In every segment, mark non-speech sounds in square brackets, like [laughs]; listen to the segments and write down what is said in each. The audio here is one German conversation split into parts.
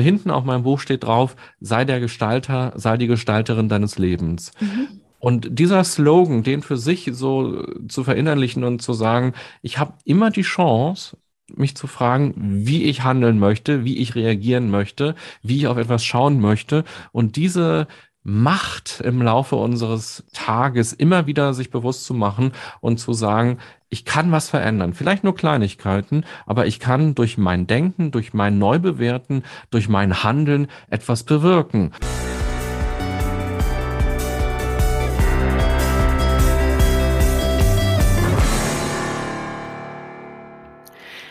Hinten auf meinem Buch steht drauf, sei der Gestalter, sei die Gestalterin deines Lebens. Mhm. Und dieser Slogan, den für sich so zu verinnerlichen und zu sagen, ich habe immer die Chance, mich zu fragen, wie ich handeln möchte, wie ich reagieren möchte, wie ich auf etwas schauen möchte. Und diese Macht im Laufe unseres Tages immer wieder sich bewusst zu machen und zu sagen, ich kann was verändern. Vielleicht nur Kleinigkeiten, aber ich kann durch mein Denken, durch mein Neubewerten, durch mein Handeln etwas bewirken.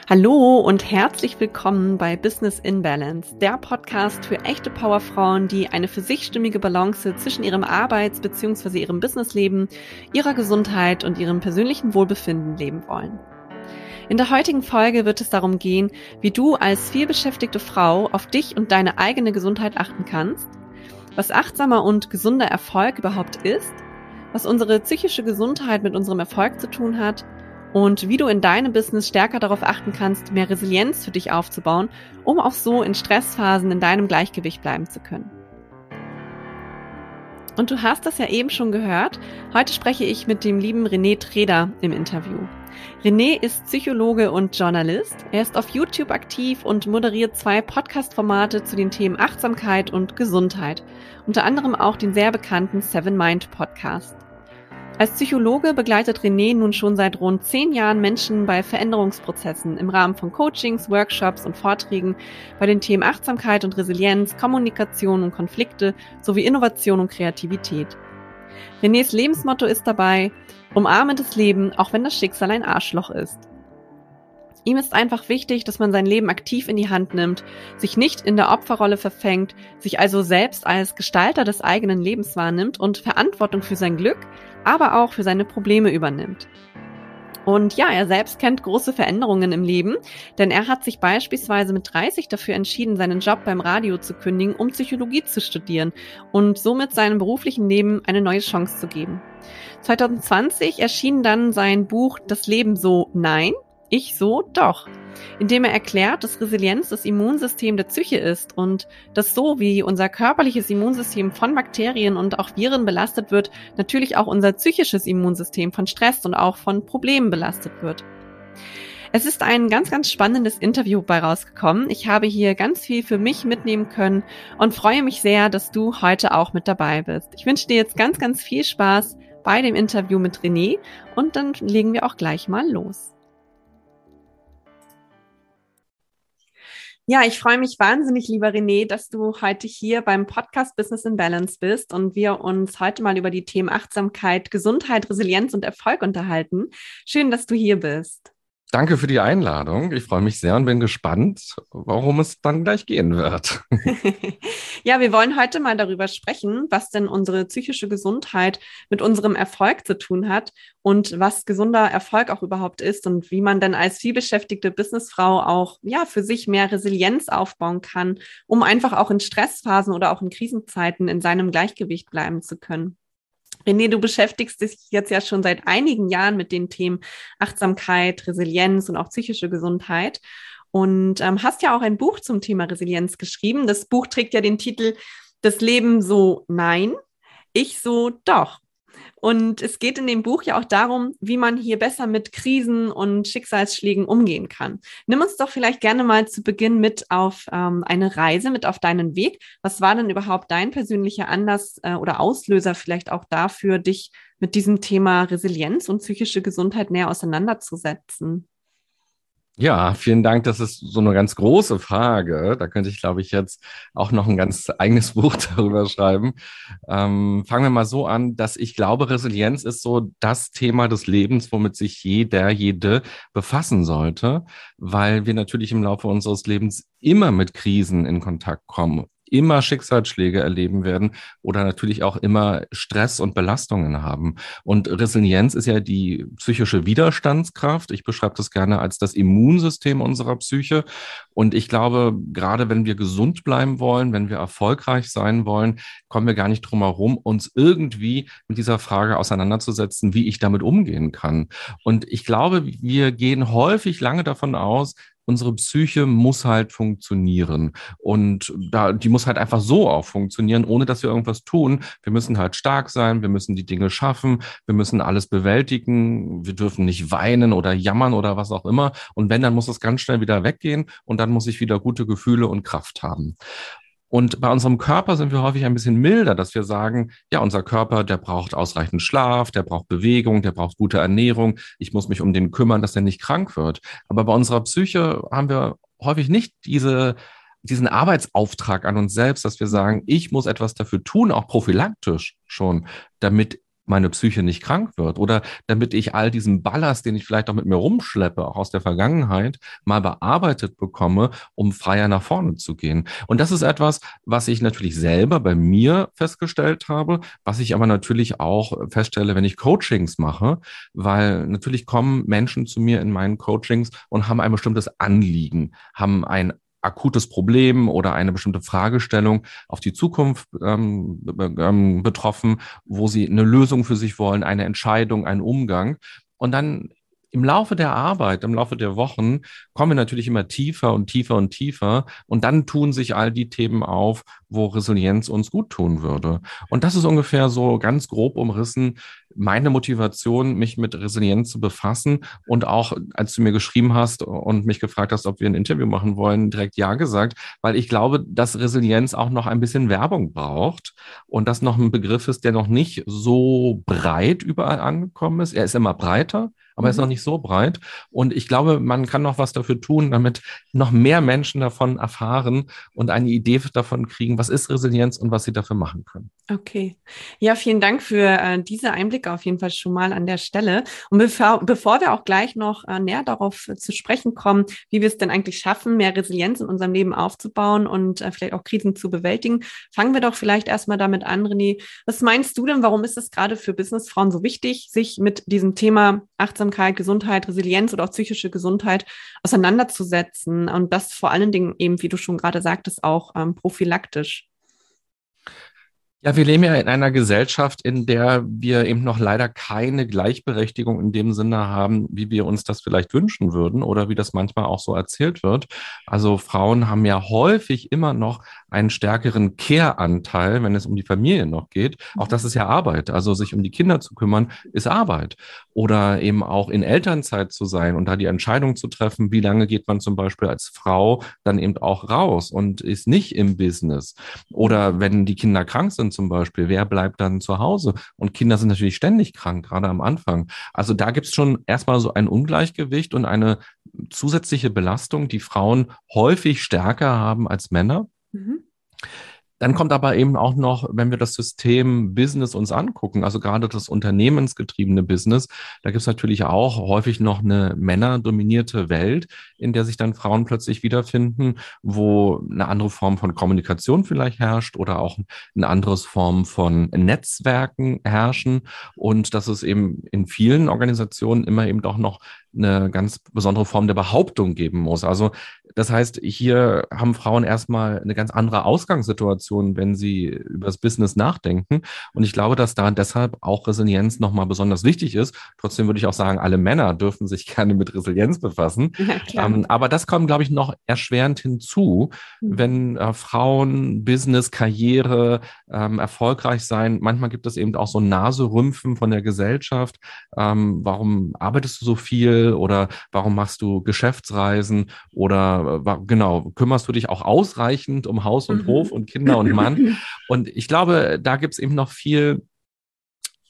Hallo und herzlich willkommen bei Business in Balance, der Podcast für echte Powerfrauen, die eine für sich stimmige Balance zwischen ihrem Arbeits- bzw. ihrem Businessleben, ihrer Gesundheit und ihrem persönlichen Wohlbefinden leben wollen. In der heutigen Folge wird es darum gehen, wie du als vielbeschäftigte Frau auf dich und deine eigene Gesundheit achten kannst, was achtsamer und gesunder Erfolg überhaupt ist, was unsere psychische Gesundheit mit unserem Erfolg zu tun hat und wie du in deinem Business stärker darauf achten kannst, mehr Resilienz für dich aufzubauen, um auch so in Stressphasen in deinem Gleichgewicht bleiben zu können. Und du hast das ja eben schon gehört. Heute spreche ich mit dem lieben René Treder im Interview. René ist Psychologe und Journalist. Er ist auf YouTube aktiv und moderiert zwei Podcast-Formate zu den Themen Achtsamkeit und Gesundheit. Unter anderem auch den sehr bekannten Seven Mind Podcast. Als Psychologe begleitet René nun schon seit rund zehn Jahren Menschen bei Veränderungsprozessen im Rahmen von Coachings, Workshops und Vorträgen bei den Themen Achtsamkeit und Resilienz, Kommunikation und Konflikte sowie Innovation und Kreativität. Renés Lebensmotto ist dabei, umarme das Leben, auch wenn das Schicksal ein Arschloch ist. Ihm ist einfach wichtig, dass man sein Leben aktiv in die Hand nimmt, sich nicht in der Opferrolle verfängt, sich also selbst als Gestalter des eigenen Lebens wahrnimmt und Verantwortung für sein Glück, aber auch für seine Probleme übernimmt. Und ja, er selbst kennt große Veränderungen im Leben, denn er hat sich beispielsweise mit 30 dafür entschieden, seinen Job beim Radio zu kündigen, um Psychologie zu studieren und somit seinem beruflichen Leben eine neue Chance zu geben. 2020 erschien dann sein Buch Das Leben so Nein, ich so doch, indem er erklärt, dass Resilienz das Immunsystem der Psyche ist und dass so wie unser körperliches Immunsystem von Bakterien und auch Viren belastet wird, natürlich auch unser psychisches Immunsystem von Stress und auch von Problemen belastet wird. Es ist ein ganz, ganz spannendes Interview bei rausgekommen. Ich habe hier ganz viel für mich mitnehmen können und freue mich sehr, dass du heute auch mit dabei bist. Ich wünsche dir jetzt ganz, ganz viel Spaß bei dem Interview mit René und dann legen wir auch gleich mal los. Ja, ich freue mich wahnsinnig, lieber René, dass du heute hier beim Podcast Business in Balance bist und wir uns heute mal über die Themen Achtsamkeit, Gesundheit, Resilienz und Erfolg unterhalten. Schön, dass du hier bist. Danke für die Einladung. Ich freue mich sehr und bin gespannt, worum es dann gleich gehen wird. [laughs] ja, wir wollen heute mal darüber sprechen, was denn unsere psychische Gesundheit mit unserem Erfolg zu tun hat und was gesunder Erfolg auch überhaupt ist und wie man dann als vielbeschäftigte Businessfrau auch ja für sich mehr Resilienz aufbauen kann, um einfach auch in Stressphasen oder auch in Krisenzeiten in seinem Gleichgewicht bleiben zu können. René, du beschäftigst dich jetzt ja schon seit einigen Jahren mit den Themen Achtsamkeit, Resilienz und auch psychische Gesundheit und ähm, hast ja auch ein Buch zum Thema Resilienz geschrieben. Das Buch trägt ja den Titel Das Leben so nein, ich so doch. Und es geht in dem Buch ja auch darum, wie man hier besser mit Krisen und Schicksalsschlägen umgehen kann. Nimm uns doch vielleicht gerne mal zu Beginn mit auf ähm, eine Reise, mit auf deinen Weg. Was war denn überhaupt dein persönlicher Anlass äh, oder Auslöser vielleicht auch dafür, dich mit diesem Thema Resilienz und psychische Gesundheit näher auseinanderzusetzen? Ja, vielen Dank. Das ist so eine ganz große Frage. Da könnte ich, glaube ich, jetzt auch noch ein ganz eigenes [laughs] Buch darüber schreiben. Ähm, fangen wir mal so an, dass ich glaube, Resilienz ist so das Thema des Lebens, womit sich jeder, jede befassen sollte, weil wir natürlich im Laufe unseres Lebens immer mit Krisen in Kontakt kommen immer Schicksalsschläge erleben werden oder natürlich auch immer Stress und Belastungen haben. Und Resilienz ist ja die psychische Widerstandskraft. Ich beschreibe das gerne als das Immunsystem unserer Psyche. Und ich glaube, gerade wenn wir gesund bleiben wollen, wenn wir erfolgreich sein wollen, kommen wir gar nicht drum herum, uns irgendwie mit dieser Frage auseinanderzusetzen, wie ich damit umgehen kann. Und ich glaube, wir gehen häufig lange davon aus, unsere Psyche muss halt funktionieren. Und da, die muss halt einfach so auch funktionieren, ohne dass wir irgendwas tun. Wir müssen halt stark sein, wir müssen die Dinge schaffen, wir müssen alles bewältigen, wir dürfen nicht weinen oder jammern oder was auch immer. Und wenn, dann muss es ganz schnell wieder weggehen und dann muss ich wieder gute Gefühle und Kraft haben. Und bei unserem Körper sind wir häufig ein bisschen milder, dass wir sagen, ja, unser Körper, der braucht ausreichend Schlaf, der braucht Bewegung, der braucht gute Ernährung. Ich muss mich um den kümmern, dass er nicht krank wird. Aber bei unserer Psyche haben wir häufig nicht diese, diesen Arbeitsauftrag an uns selbst, dass wir sagen, ich muss etwas dafür tun, auch prophylaktisch schon, damit meine Psyche nicht krank wird oder damit ich all diesen Ballast, den ich vielleicht auch mit mir rumschleppe, auch aus der Vergangenheit, mal bearbeitet bekomme, um freier nach vorne zu gehen. Und das ist etwas, was ich natürlich selber bei mir festgestellt habe, was ich aber natürlich auch feststelle, wenn ich Coachings mache, weil natürlich kommen Menschen zu mir in meinen Coachings und haben ein bestimmtes Anliegen, haben ein akutes Problem oder eine bestimmte Fragestellung auf die Zukunft ähm, ähm, betroffen, wo sie eine Lösung für sich wollen, eine Entscheidung, einen Umgang. Und dann im Laufe der Arbeit, im Laufe der Wochen kommen wir natürlich immer tiefer und tiefer und tiefer und dann tun sich all die Themen auf, wo Resilienz uns gut tun würde. Und das ist ungefähr so ganz grob umrissen meine Motivation, mich mit Resilienz zu befassen und auch, als du mir geschrieben hast und mich gefragt hast, ob wir ein Interview machen wollen, direkt ja gesagt, weil ich glaube, dass Resilienz auch noch ein bisschen Werbung braucht und das noch ein Begriff ist, der noch nicht so breit überall angekommen ist. Er ist immer breiter, aber er ist noch mhm. nicht so breit. Und ich glaube, man kann noch was dafür tun, damit noch mehr Menschen davon erfahren und eine Idee davon kriegen, was ist Resilienz und was sie dafür machen können. Okay. Ja, vielen Dank für äh, diese Einblicke auf jeden Fall schon mal an der Stelle. Und bevor, bevor wir auch gleich noch äh, näher darauf äh, zu sprechen kommen, wie wir es denn eigentlich schaffen, mehr Resilienz in unserem Leben aufzubauen und äh, vielleicht auch Krisen zu bewältigen, fangen wir doch vielleicht erstmal damit an, René. Was meinst du denn, warum ist es gerade für Businessfrauen so wichtig, sich mit diesem Thema achtsam Achtsamkeit, Gesundheit, Resilienz oder auch psychische Gesundheit auseinanderzusetzen und das vor allen Dingen eben, wie du schon gerade sagtest, auch ähm, prophylaktisch. Ja, wir leben ja in einer Gesellschaft, in der wir eben noch leider keine Gleichberechtigung in dem Sinne haben, wie wir uns das vielleicht wünschen würden oder wie das manchmal auch so erzählt wird. Also Frauen haben ja häufig immer noch einen stärkeren Care-Anteil, wenn es um die Familie noch geht. Auch das ist ja Arbeit. Also sich um die Kinder zu kümmern, ist Arbeit. Oder eben auch in Elternzeit zu sein und da die Entscheidung zu treffen, wie lange geht man zum Beispiel als Frau dann eben auch raus und ist nicht im Business. Oder wenn die Kinder krank sind, sind zum Beispiel? Wer bleibt dann zu Hause? Und Kinder sind natürlich ständig krank, gerade am Anfang. Also da gibt es schon erstmal so ein Ungleichgewicht und eine zusätzliche Belastung, die Frauen häufig stärker haben als Männer. Mhm. Dann kommt aber eben auch noch, wenn wir das System Business uns angucken, also gerade das unternehmensgetriebene Business, da gibt es natürlich auch häufig noch eine männerdominierte Welt, in der sich dann Frauen plötzlich wiederfinden, wo eine andere Form von Kommunikation vielleicht herrscht oder auch eine andere Form von Netzwerken herrschen und dass es eben in vielen Organisationen immer eben doch noch eine ganz besondere Form der Behauptung geben muss. Also das heißt, hier haben Frauen erstmal eine ganz andere Ausgangssituation, wenn sie über das Business nachdenken. Und ich glaube, dass da deshalb auch Resilienz nochmal besonders wichtig ist. Trotzdem würde ich auch sagen, alle Männer dürfen sich [laughs] gerne mit Resilienz befassen. [laughs] Ja, ähm, aber das kommt, glaube ich, noch erschwerend hinzu, mhm. wenn äh, Frauen Business, Karriere ähm, erfolgreich sein. Manchmal gibt es eben auch so Naserümpfen von der Gesellschaft. Ähm, warum arbeitest du so viel? oder warum machst du Geschäftsreisen oder äh, genau, kümmerst du dich auch ausreichend um Haus und mhm. Hof und Kinder und Mann? [laughs] und ich glaube, da gibt es eben noch viel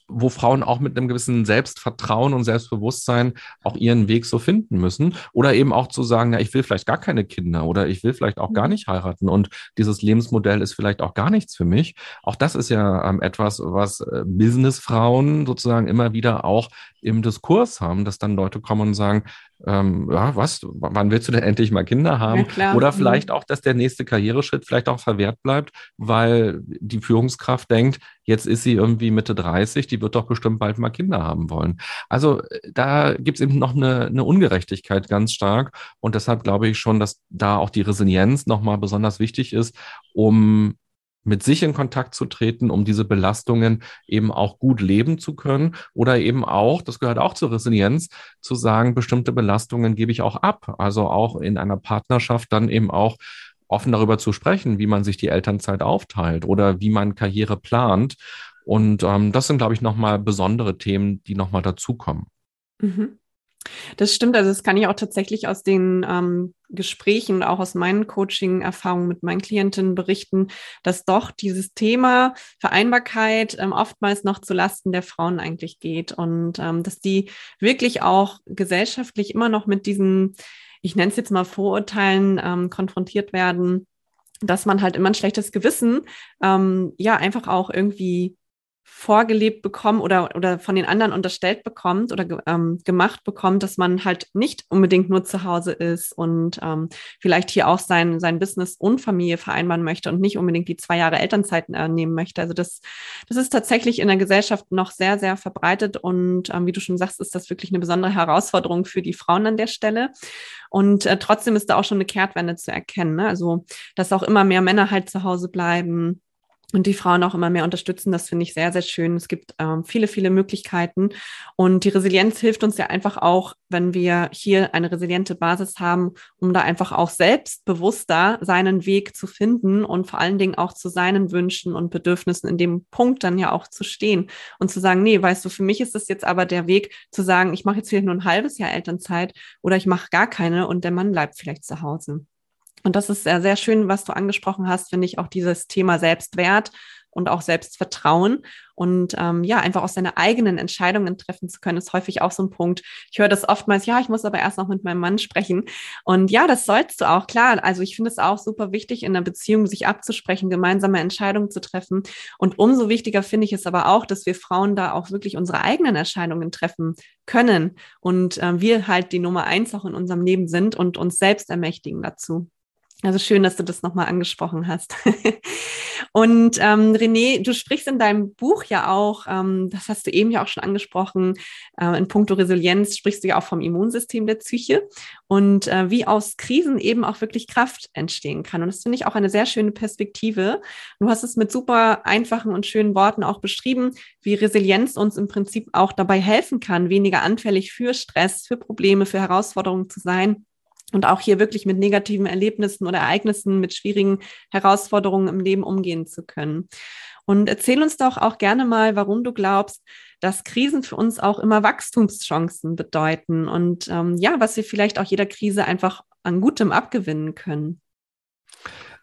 wo Frauen auch mit einem gewissen Selbstvertrauen und Selbstbewusstsein auch ihren Weg so finden müssen. Oder eben auch zu sagen, ja, ich will vielleicht gar keine Kinder oder ich will vielleicht auch gar mhm. nicht heiraten und dieses Lebensmodell ist vielleicht auch gar nichts für mich. Auch das ist ja ähm, etwas, was äh, Businessfrauen sozusagen immer wieder auch im Diskurs haben, dass dann Leute kommen und sagen, ähm, ja, was, wann willst du denn endlich mal Kinder haben? Ja, Oder mhm. vielleicht auch, dass der nächste Karriereschritt vielleicht auch verwehrt bleibt, weil die Führungskraft denkt, jetzt ist sie irgendwie Mitte 30, die wird doch bestimmt bald mal Kinder haben wollen. Also äh, da gibt es eben noch eine, eine Ungerechtigkeit ganz stark. Und deshalb glaube ich schon, dass da auch die Resilienz nochmal besonders wichtig ist, um mit sich in Kontakt zu treten, um diese Belastungen eben auch gut leben zu können oder eben auch, das gehört auch zur Resilienz, zu sagen, bestimmte Belastungen gebe ich auch ab. Also auch in einer Partnerschaft dann eben auch offen darüber zu sprechen, wie man sich die Elternzeit aufteilt oder wie man Karriere plant. Und ähm, das sind, glaube ich, nochmal besondere Themen, die nochmal dazukommen. Mhm. Das stimmt, also das kann ich auch tatsächlich aus den ähm, Gesprächen, auch aus meinen Coaching-Erfahrungen mit meinen Klientinnen berichten, dass doch dieses Thema Vereinbarkeit ähm, oftmals noch zu Lasten der Frauen eigentlich geht und ähm, dass die wirklich auch gesellschaftlich immer noch mit diesen, ich nenne es jetzt mal Vorurteilen, ähm, konfrontiert werden, dass man halt immer ein schlechtes Gewissen, ähm, ja, einfach auch irgendwie vorgelebt bekommen oder, oder von den anderen unterstellt bekommt oder ähm, gemacht bekommt, dass man halt nicht unbedingt nur zu Hause ist und ähm, vielleicht hier auch sein, sein Business und Familie vereinbaren möchte und nicht unbedingt die zwei Jahre Elternzeit äh, nehmen möchte. Also das, das ist tatsächlich in der Gesellschaft noch sehr, sehr verbreitet und ähm, wie du schon sagst, ist das wirklich eine besondere Herausforderung für die Frauen an der Stelle. Und äh, trotzdem ist da auch schon eine Kehrtwende zu erkennen. Ne? Also, dass auch immer mehr Männer halt zu Hause bleiben, und die Frauen auch immer mehr unterstützen. Das finde ich sehr, sehr schön. Es gibt ähm, viele, viele Möglichkeiten. Und die Resilienz hilft uns ja einfach auch, wenn wir hier eine resiliente Basis haben, um da einfach auch selbstbewusster seinen Weg zu finden und vor allen Dingen auch zu seinen Wünschen und Bedürfnissen in dem Punkt dann ja auch zu stehen und zu sagen, nee, weißt du, für mich ist das jetzt aber der Weg zu sagen, ich mache jetzt vielleicht nur ein halbes Jahr Elternzeit oder ich mache gar keine und der Mann bleibt vielleicht zu Hause. Und das ist sehr, sehr schön, was du angesprochen hast, finde ich, auch dieses Thema Selbstwert und auch Selbstvertrauen. Und ähm, ja, einfach auch seine eigenen Entscheidungen treffen zu können, ist häufig auch so ein Punkt. Ich höre das oftmals, ja, ich muss aber erst noch mit meinem Mann sprechen. Und ja, das sollst du auch, klar. Also ich finde es auch super wichtig, in einer Beziehung sich abzusprechen, gemeinsame Entscheidungen zu treffen. Und umso wichtiger finde ich es aber auch, dass wir Frauen da auch wirklich unsere eigenen Entscheidungen treffen können. Und äh, wir halt die Nummer eins auch in unserem Leben sind und uns selbst ermächtigen dazu. Also schön, dass du das nochmal angesprochen hast. [laughs] und ähm, René, du sprichst in deinem Buch ja auch, ähm, das hast du eben ja auch schon angesprochen, äh, in puncto Resilienz sprichst du ja auch vom Immunsystem der Psyche und äh, wie aus Krisen eben auch wirklich Kraft entstehen kann. Und das finde ich auch eine sehr schöne Perspektive. Du hast es mit super einfachen und schönen Worten auch beschrieben, wie Resilienz uns im Prinzip auch dabei helfen kann, weniger anfällig für Stress, für Probleme, für Herausforderungen zu sein und auch hier wirklich mit negativen Erlebnissen oder Ereignissen, mit schwierigen Herausforderungen im Leben umgehen zu können. Und erzähl uns doch auch gerne mal, warum du glaubst, dass Krisen für uns auch immer Wachstumschancen bedeuten und ähm, ja, was wir vielleicht auch jeder Krise einfach an Gutem abgewinnen können.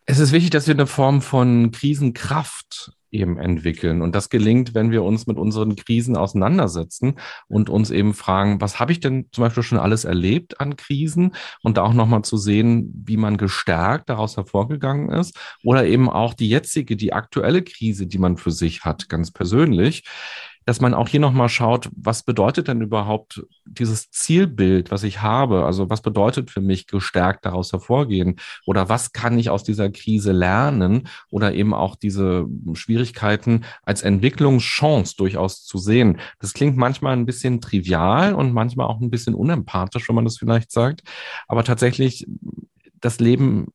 Es ist wichtig, dass wir eine Form von Krisenkraft eben entwickeln. Und das gelingt, wenn wir uns mit unseren Krisen auseinandersetzen und uns eben fragen, was habe ich denn zum Beispiel schon alles erlebt an Krisen? Und da auch nochmal zu sehen, wie man gestärkt daraus hervorgegangen ist. Oder eben auch die jetzige, die aktuelle Krise, die man für sich hat, ganz persönlich dass man auch hier nochmal schaut, was bedeutet denn überhaupt dieses Zielbild, was ich habe? Also was bedeutet für mich gestärkt daraus hervorgehen? Oder was kann ich aus dieser Krise lernen? Oder eben auch diese Schwierigkeiten als Entwicklungschance durchaus zu sehen. Das klingt manchmal ein bisschen trivial und manchmal auch ein bisschen unempathisch, wenn man das vielleicht sagt. Aber tatsächlich, das Leben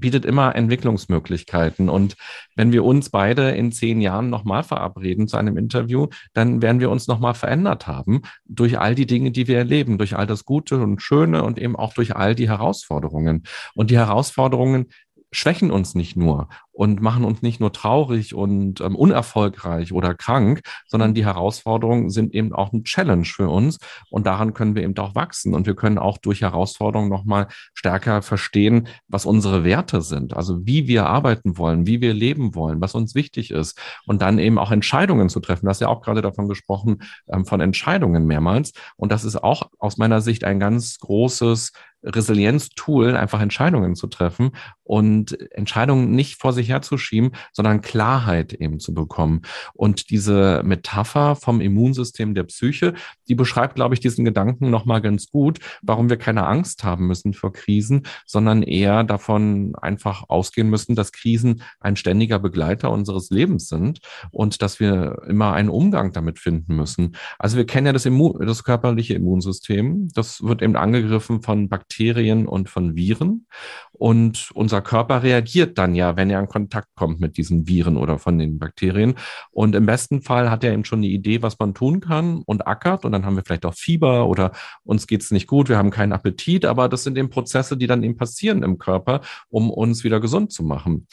bietet immer Entwicklungsmöglichkeiten. Und wenn wir uns beide in zehn Jahren nochmal verabreden zu einem Interview, dann werden wir uns nochmal verändert haben durch all die Dinge, die wir erleben, durch all das Gute und Schöne und eben auch durch all die Herausforderungen. Und die Herausforderungen schwächen uns nicht nur und machen uns nicht nur traurig und ähm, unerfolgreich oder krank, sondern die Herausforderungen sind eben auch ein Challenge für uns und daran können wir eben auch wachsen und wir können auch durch Herausforderungen nochmal stärker verstehen, was unsere Werte sind, also wie wir arbeiten wollen, wie wir leben wollen, was uns wichtig ist und dann eben auch Entscheidungen zu treffen. Du hast ja auch gerade davon gesprochen, ähm, von Entscheidungen mehrmals und das ist auch aus meiner Sicht ein ganz großes Resilienz-Tool, einfach Entscheidungen zu treffen und Entscheidungen nicht vor sich herzuschieben, sondern Klarheit eben zu bekommen. Und diese Metapher vom Immunsystem der Psyche, die beschreibt, glaube ich, diesen Gedanken nochmal ganz gut, warum wir keine Angst haben müssen vor Krisen, sondern eher davon einfach ausgehen müssen, dass Krisen ein ständiger Begleiter unseres Lebens sind und dass wir immer einen Umgang damit finden müssen. Also wir kennen ja das, Immun das körperliche Immunsystem. Das wird eben angegriffen von Bakterien Bakterien und von Viren. Und unser Körper reagiert dann ja, wenn er in Kontakt kommt mit diesen Viren oder von den Bakterien. Und im besten Fall hat er eben schon eine Idee, was man tun kann und ackert. Und dann haben wir vielleicht auch Fieber oder uns geht's nicht gut, wir haben keinen Appetit. Aber das sind eben Prozesse, die dann eben passieren im Körper, um uns wieder gesund zu machen.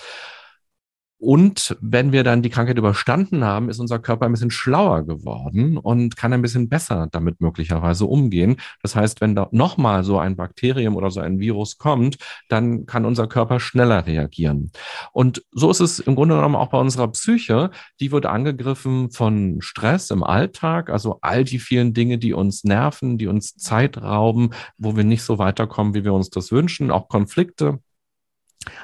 Und wenn wir dann die Krankheit überstanden haben, ist unser Körper ein bisschen schlauer geworden und kann ein bisschen besser damit möglicherweise umgehen. Das heißt, wenn da nochmal so ein Bakterium oder so ein Virus kommt, dann kann unser Körper schneller reagieren. Und so ist es im Grunde genommen auch bei unserer Psyche. Die wird angegriffen von Stress im Alltag, also all die vielen Dinge, die uns nerven, die uns Zeit rauben, wo wir nicht so weiterkommen, wie wir uns das wünschen, auch Konflikte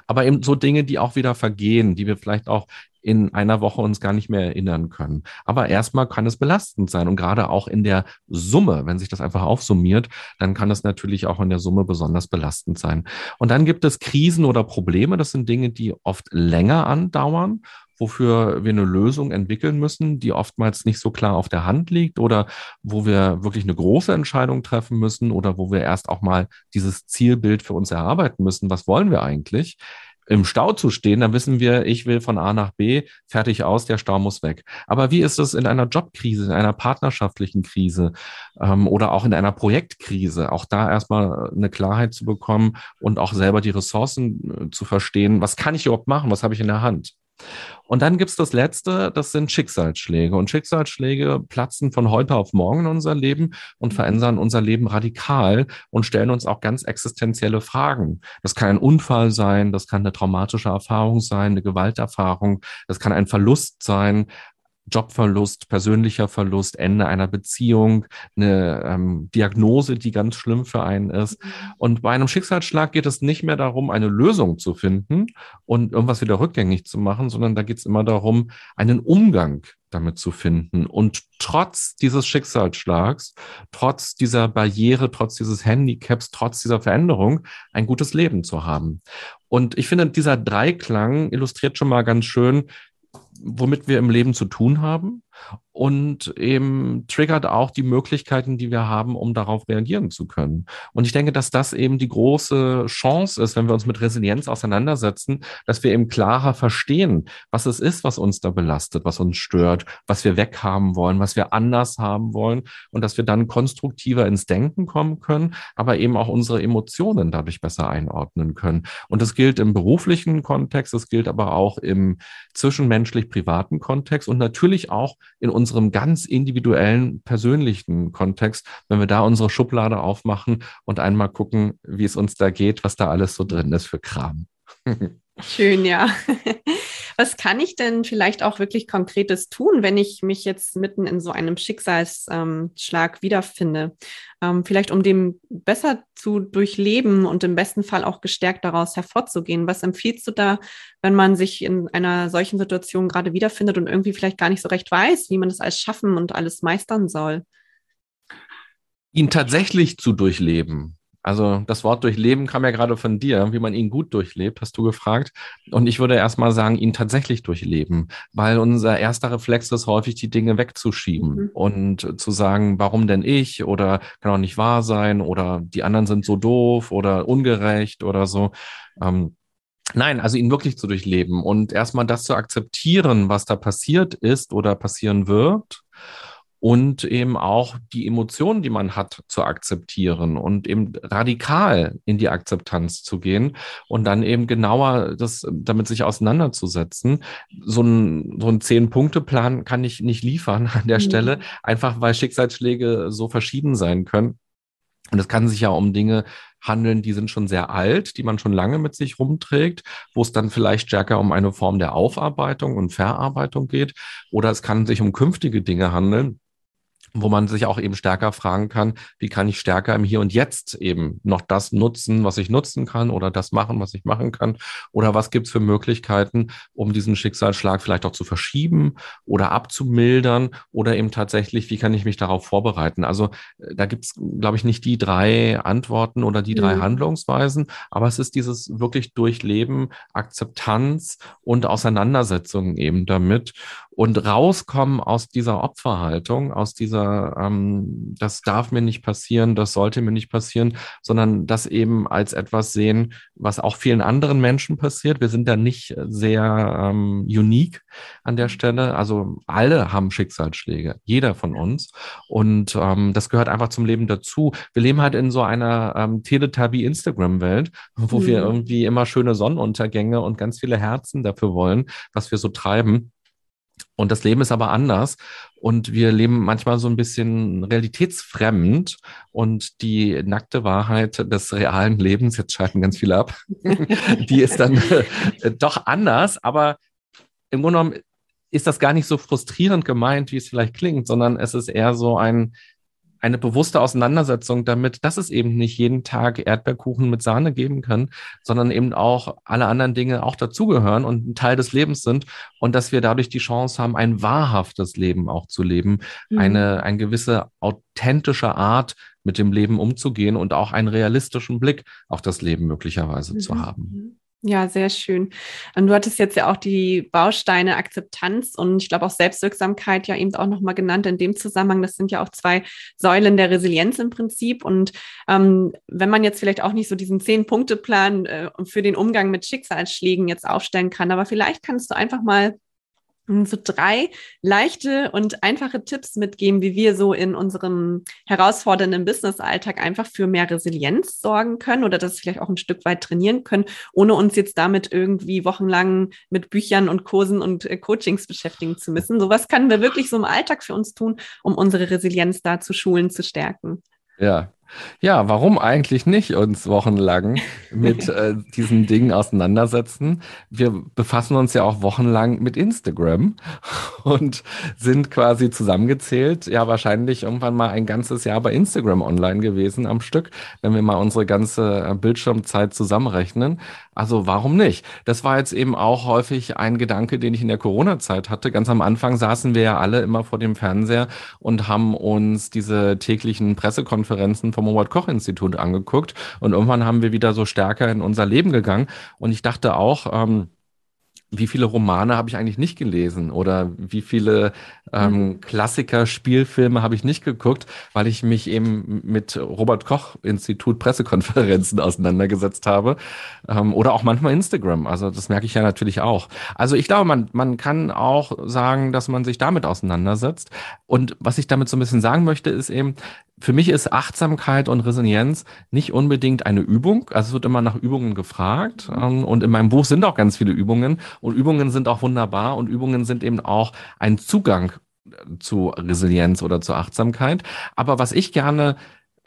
aber eben so Dinge, die auch wieder vergehen, die wir vielleicht auch in einer Woche uns gar nicht mehr erinnern können. Aber erstmal kann es belastend sein und gerade auch in der Summe, wenn sich das einfach aufsummiert, dann kann es natürlich auch in der Summe besonders belastend sein. Und dann gibt es Krisen oder Probleme, das sind Dinge, die oft länger andauern wofür wir eine Lösung entwickeln müssen, die oftmals nicht so klar auf der Hand liegt oder wo wir wirklich eine große Entscheidung treffen müssen oder wo wir erst auch mal dieses Zielbild für uns erarbeiten müssen. Was wollen wir eigentlich? im Stau zu stehen, dann wissen wir, ich will von A nach B, fertig aus, der Stau muss weg. Aber wie ist es in einer Jobkrise, in einer partnerschaftlichen Krise ähm, oder auch in einer Projektkrise? Auch da erstmal eine Klarheit zu bekommen und auch selber die Ressourcen äh, zu verstehen, was kann ich überhaupt machen, was habe ich in der Hand? Und dann gibt's das Letzte, das sind Schicksalsschläge. Und Schicksalsschläge platzen von heute auf morgen in unser Leben und mhm. verändern unser Leben radikal und stellen uns auch ganz existenzielle Fragen. Das kann ein Unfall sein, das kann eine traumatische Erfahrung sein, eine Gewalterfahrung, das kann ein Verlust sein, Jobverlust, persönlicher Verlust, Ende einer Beziehung, eine ähm, Diagnose, die ganz schlimm für einen ist. Mhm. Und bei einem Schicksalsschlag geht es nicht mehr darum, eine Lösung zu finden und irgendwas wieder rückgängig zu machen, sondern da geht es immer darum, einen Umgang damit zu finden. Und trotz dieses Schicksalsschlags, trotz dieser Barriere, trotz dieses Handicaps, trotz dieser Veränderung ein gutes Leben zu haben. Und ich finde, dieser Dreiklang illustriert schon mal ganz schön, womit wir im Leben zu tun haben und eben triggert auch die Möglichkeiten, die wir haben, um darauf reagieren zu können. Und ich denke, dass das eben die große Chance ist, wenn wir uns mit Resilienz auseinandersetzen, dass wir eben klarer verstehen, was es ist, was uns da belastet, was uns stört, was wir weghaben wollen, was wir anders haben wollen und dass wir dann konstruktiver ins Denken kommen können, aber eben auch unsere Emotionen dadurch besser einordnen können. Und das gilt im beruflichen Kontext, das gilt aber auch im zwischenmenschlich privaten Kontext und natürlich auch in unserem ganz individuellen, persönlichen Kontext, wenn wir da unsere Schublade aufmachen und einmal gucken, wie es uns da geht, was da alles so drin ist für Kram. [laughs] Schön, ja. Was kann ich denn vielleicht auch wirklich Konkretes tun, wenn ich mich jetzt mitten in so einem Schicksalsschlag wiederfinde? Ähm, vielleicht um dem besser zu durchleben und im besten Fall auch gestärkt daraus hervorzugehen. Was empfiehlst du da, wenn man sich in einer solchen Situation gerade wiederfindet und irgendwie vielleicht gar nicht so recht weiß, wie man das alles schaffen und alles meistern soll? Ihn tatsächlich zu durchleben also das Wort durchleben kam ja gerade von dir, wie man ihn gut durchlebt, hast du gefragt. Und ich würde erstmal sagen, ihn tatsächlich durchleben, weil unser erster Reflex ist häufig, die Dinge wegzuschieben mhm. und zu sagen, warum denn ich oder kann auch nicht wahr sein oder die anderen sind so doof oder ungerecht oder so. Ähm, Nein, also ihn wirklich zu durchleben und erstmal das zu akzeptieren, was da passiert ist oder passieren wird und eben auch die Emotionen, die man hat, zu akzeptieren und eben radikal in die Akzeptanz zu gehen und dann eben genauer das damit sich auseinanderzusetzen. So ein, so ein Zehn-Punkte-Plan kann ich nicht liefern an der mhm. Stelle, einfach weil Schicksalsschläge so verschieden sein können. Und es kann sich ja um Dinge handeln, die sind schon sehr alt, die man schon lange mit sich rumträgt, wo es dann vielleicht stärker um eine Form der Aufarbeitung und Verarbeitung geht. Oder es kann sich um künftige Dinge handeln, wo man sich auch eben stärker fragen kann, wie kann ich stärker im Hier und Jetzt eben noch das nutzen, was ich nutzen kann oder das machen, was ich machen kann oder was gibt's für Möglichkeiten, um diesen Schicksalsschlag vielleicht auch zu verschieben oder abzumildern oder eben tatsächlich, wie kann ich mich darauf vorbereiten. Also äh, da gibt's, glaube ich, nicht die drei Antworten oder die drei mhm. Handlungsweisen, aber es ist dieses wirklich Durchleben, Akzeptanz und Auseinandersetzung eben damit und rauskommen aus dieser Opferhaltung, aus dieser oder ähm, das darf mir nicht passieren, das sollte mir nicht passieren, sondern das eben als etwas sehen, was auch vielen anderen Menschen passiert. Wir sind da nicht sehr ähm, unique an der Stelle. Also alle haben Schicksalsschläge, jeder von uns. Und ähm, das gehört einfach zum Leben dazu. Wir leben halt in so einer ähm, Teletubby-Instagram-Welt, wo mhm. wir irgendwie immer schöne Sonnenuntergänge und ganz viele Herzen dafür wollen, was wir so treiben. Und das Leben ist aber anders. Und wir leben manchmal so ein bisschen realitätsfremd. Und die nackte Wahrheit des realen Lebens, jetzt schalten ganz viele ab, [laughs] die ist dann äh, doch anders. Aber im Grunde genommen ist das gar nicht so frustrierend gemeint, wie es vielleicht klingt, sondern es ist eher so ein, eine bewusste Auseinandersetzung damit, dass es eben nicht jeden Tag Erdbeerkuchen mit Sahne geben kann, sondern eben auch alle anderen Dinge auch dazugehören und ein Teil des Lebens sind und dass wir dadurch die Chance haben, ein wahrhaftes Leben auch zu leben, mhm. eine, eine gewisse authentische Art mit dem Leben umzugehen und auch einen realistischen Blick auf das Leben möglicherweise mhm. zu haben. Ja, sehr schön. Und du hattest jetzt ja auch die Bausteine Akzeptanz und ich glaube auch Selbstwirksamkeit ja eben auch nochmal genannt in dem Zusammenhang. Das sind ja auch zwei Säulen der Resilienz im Prinzip. Und ähm, wenn man jetzt vielleicht auch nicht so diesen Zehn-Punkte-Plan äh, für den Umgang mit Schicksalsschlägen jetzt aufstellen kann, aber vielleicht kannst du einfach mal so drei leichte und einfache Tipps mitgeben, wie wir so in unserem herausfordernden Business-Alltag einfach für mehr Resilienz sorgen können oder das vielleicht auch ein Stück weit trainieren können, ohne uns jetzt damit irgendwie wochenlang mit Büchern und Kursen und äh, Coachings beschäftigen zu müssen. So was können wir wirklich so im Alltag für uns tun, um unsere Resilienz da zu schulen, zu stärken. Ja, ja, warum eigentlich nicht uns wochenlang mit [laughs] äh, diesen Dingen auseinandersetzen? Wir befassen uns ja auch wochenlang mit Instagram und sind quasi zusammengezählt, ja wahrscheinlich irgendwann mal ein ganzes Jahr bei Instagram online gewesen am Stück, wenn wir mal unsere ganze äh, Bildschirmzeit zusammenrechnen. Also warum nicht? Das war jetzt eben auch häufig ein Gedanke, den ich in der Corona-Zeit hatte. Ganz am Anfang saßen wir ja alle immer vor dem Fernseher und haben uns diese täglichen Pressekonferenzen vom Robert-Koch-Institut angeguckt. Und irgendwann haben wir wieder so stärker in unser Leben gegangen. Und ich dachte auch, ähm, wie viele Romane habe ich eigentlich nicht gelesen oder wie viele ähm, mhm. Klassiker, Spielfilme habe ich nicht geguckt, weil ich mich eben mit Robert Koch Institut Pressekonferenzen [laughs] auseinandergesetzt habe ähm, oder auch manchmal Instagram. Also das merke ich ja natürlich auch. Also ich glaube, man, man kann auch sagen, dass man sich damit auseinandersetzt. Und was ich damit so ein bisschen sagen möchte, ist eben, für mich ist Achtsamkeit und Resilienz nicht unbedingt eine Übung. Also es wird immer nach Übungen gefragt. Ähm, und in meinem Buch sind auch ganz viele Übungen. Und Übungen sind auch wunderbar. Und Übungen sind eben auch ein Zugang zu Resilienz oder zur Achtsamkeit. Aber was ich gerne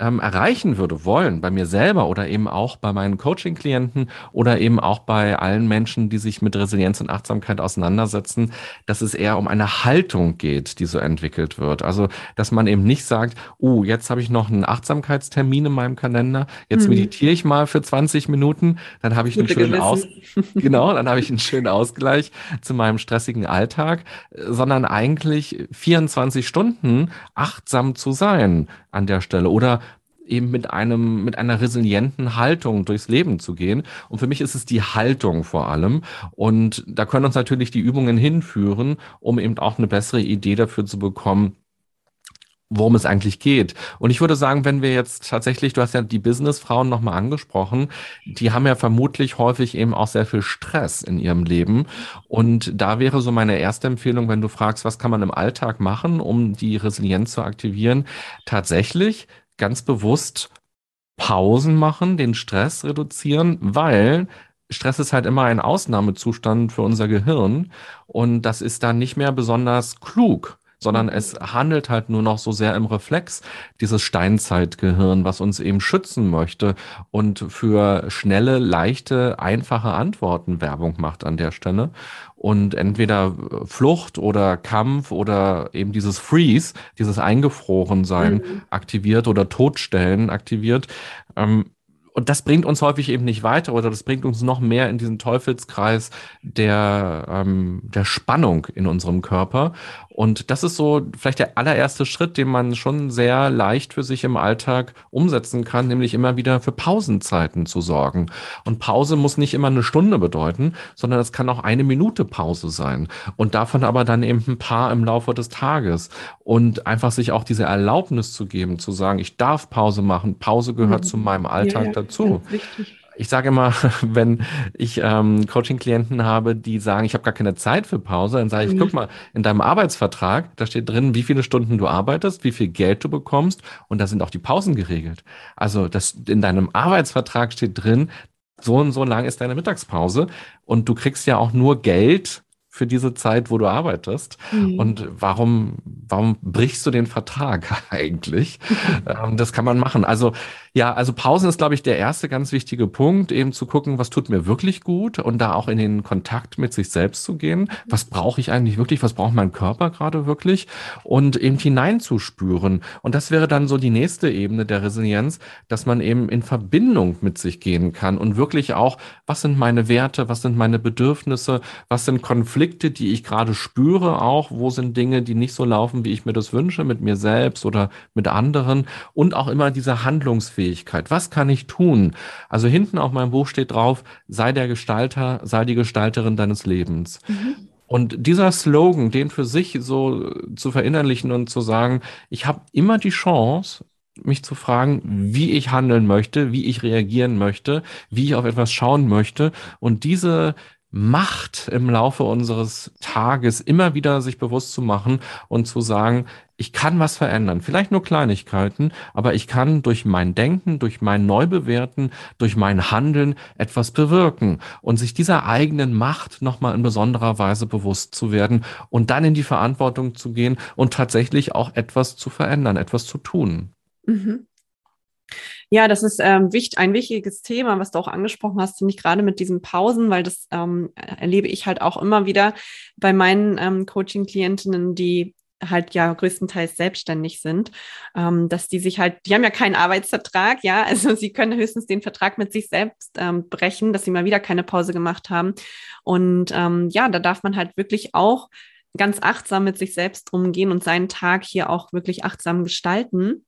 ähm, erreichen würde, wollen, bei mir selber oder eben auch bei meinen Coaching-Klienten oder eben auch bei allen Menschen, die sich mit Resilienz und Achtsamkeit auseinandersetzen, dass es eher um eine Haltung geht, die so entwickelt wird. Also, dass man eben nicht sagt, oh, jetzt habe ich noch einen Achtsamkeitstermin in meinem Kalender, jetzt mhm. meditiere ich mal für 20 Minuten, dann habe ich Gute einen schönen Aus [laughs] genau, dann habe ich einen schönen Ausgleich zu meinem stressigen Alltag, sondern eigentlich 24 Stunden achtsam zu sein an der Stelle oder eben mit einem, mit einer resilienten Haltung durchs Leben zu gehen. Und für mich ist es die Haltung vor allem. Und da können uns natürlich die Übungen hinführen, um eben auch eine bessere Idee dafür zu bekommen, worum es eigentlich geht. Und ich würde sagen, wenn wir jetzt tatsächlich, du hast ja die Businessfrauen nochmal angesprochen, die haben ja vermutlich häufig eben auch sehr viel Stress in ihrem Leben. Und da wäre so meine erste Empfehlung, wenn du fragst, was kann man im Alltag machen, um die Resilienz zu aktivieren, tatsächlich ganz bewusst Pausen machen, den Stress reduzieren, weil Stress ist halt immer ein Ausnahmezustand für unser Gehirn und das ist dann nicht mehr besonders klug sondern es handelt halt nur noch so sehr im Reflex, dieses Steinzeitgehirn, was uns eben schützen möchte und für schnelle, leichte, einfache Antworten Werbung macht an der Stelle. Und entweder Flucht oder Kampf oder eben dieses Freeze, dieses Eingefrorensein mhm. aktiviert oder Todstellen aktiviert. Ähm, und das bringt uns häufig eben nicht weiter oder das bringt uns noch mehr in diesen Teufelskreis der, ähm, der Spannung in unserem Körper. Und das ist so vielleicht der allererste Schritt, den man schon sehr leicht für sich im Alltag umsetzen kann, nämlich immer wieder für Pausenzeiten zu sorgen. Und Pause muss nicht immer eine Stunde bedeuten, sondern es kann auch eine Minute Pause sein. Und davon aber dann eben ein paar im Laufe des Tages. Und einfach sich auch diese Erlaubnis zu geben, zu sagen, ich darf Pause machen. Pause gehört mhm. zu meinem Alltag ja, dazu. Ich sage immer, [laughs] wenn ich ähm, Coaching-Klienten habe, die sagen, ich habe gar keine Zeit für Pause, dann sage ich, mhm. guck mal, in deinem Arbeitsvertrag, da steht drin, wie viele Stunden du arbeitest, wie viel Geld du bekommst und da sind auch die Pausen geregelt. Also das in deinem Arbeitsvertrag steht drin, so und so lang ist deine Mittagspause und du kriegst ja auch nur Geld, für diese Zeit, wo du arbeitest. Mhm. Und warum, warum brichst du den Vertrag [laughs] eigentlich? [laughs] ähm, das kann man machen. Also ja, also Pausen ist, glaube ich, der erste ganz wichtige Punkt, eben zu gucken, was tut mir wirklich gut und da auch in den Kontakt mit sich selbst zu gehen. Was brauche ich eigentlich wirklich? Was braucht mein Körper gerade wirklich? Und eben hineinzuspüren. Und das wäre dann so die nächste Ebene der Resilienz, dass man eben in Verbindung mit sich gehen kann und wirklich auch, was sind meine Werte? Was sind meine Bedürfnisse? Was sind Konflikte, die ich gerade spüre auch? Wo sind Dinge, die nicht so laufen, wie ich mir das wünsche, mit mir selbst oder mit anderen? Und auch immer diese Handlungsfähigkeit Handlungsfähigkeit. Was kann ich tun? Also hinten auf meinem Buch steht drauf, sei der Gestalter, sei die Gestalterin deines Lebens. Mhm. Und dieser Slogan, den für sich so zu verinnerlichen und zu sagen, ich habe immer die Chance, mich zu fragen, wie ich handeln möchte, wie ich reagieren möchte, wie ich auf etwas schauen möchte. Und diese Macht im Laufe unseres Tages immer wieder sich bewusst zu machen und zu sagen, ich kann was verändern. Vielleicht nur Kleinigkeiten, aber ich kann durch mein Denken, durch mein Neubewerten, durch mein Handeln etwas bewirken und sich dieser eigenen Macht nochmal in besonderer Weise bewusst zu werden und dann in die Verantwortung zu gehen und tatsächlich auch etwas zu verändern, etwas zu tun. Mhm. Ja, das ist ähm, wichtig, ein wichtiges Thema, was du auch angesprochen hast, nämlich gerade mit diesen Pausen, weil das ähm, erlebe ich halt auch immer wieder bei meinen ähm, Coaching-Klientinnen, die halt ja größtenteils selbstständig sind, ähm, dass die sich halt, die haben ja keinen Arbeitsvertrag, ja, [laughs] also sie können höchstens den Vertrag mit sich selbst ähm, brechen, dass sie mal wieder keine Pause gemacht haben. Und ähm, ja, da darf man halt wirklich auch ganz achtsam mit sich selbst umgehen und seinen Tag hier auch wirklich achtsam gestalten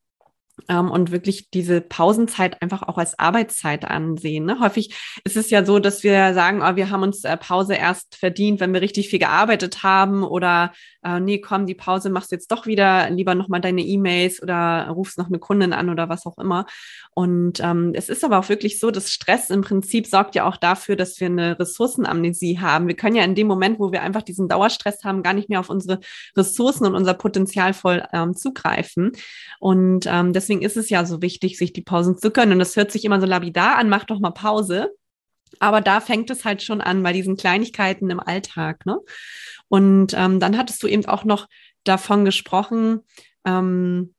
ähm, und wirklich diese Pausenzeit einfach auch als Arbeitszeit ansehen. Ne? Häufig ist es ja so, dass wir sagen, oh, wir haben uns äh, Pause erst verdient, wenn wir richtig viel gearbeitet haben oder äh, nee, komm, die Pause machst jetzt doch wieder, lieber nochmal deine E-Mails oder rufst noch eine Kundin an oder was auch immer. Und ähm, es ist aber auch wirklich so, dass Stress im Prinzip sorgt ja auch dafür, dass wir eine Ressourcenamnesie haben. Wir können ja in dem Moment, wo wir einfach diesen Dauerstress haben, gar nicht mehr auf unsere Ressourcen und unser Potenzial voll ähm, zugreifen. Und ähm, deswegen deswegen ist es ja so wichtig, sich die Pausen zu gönnen. Und das hört sich immer so labidar an, mach doch mal Pause. Aber da fängt es halt schon an bei diesen Kleinigkeiten im Alltag. Ne? Und ähm, dann hattest du eben auch noch davon gesprochen, ähm,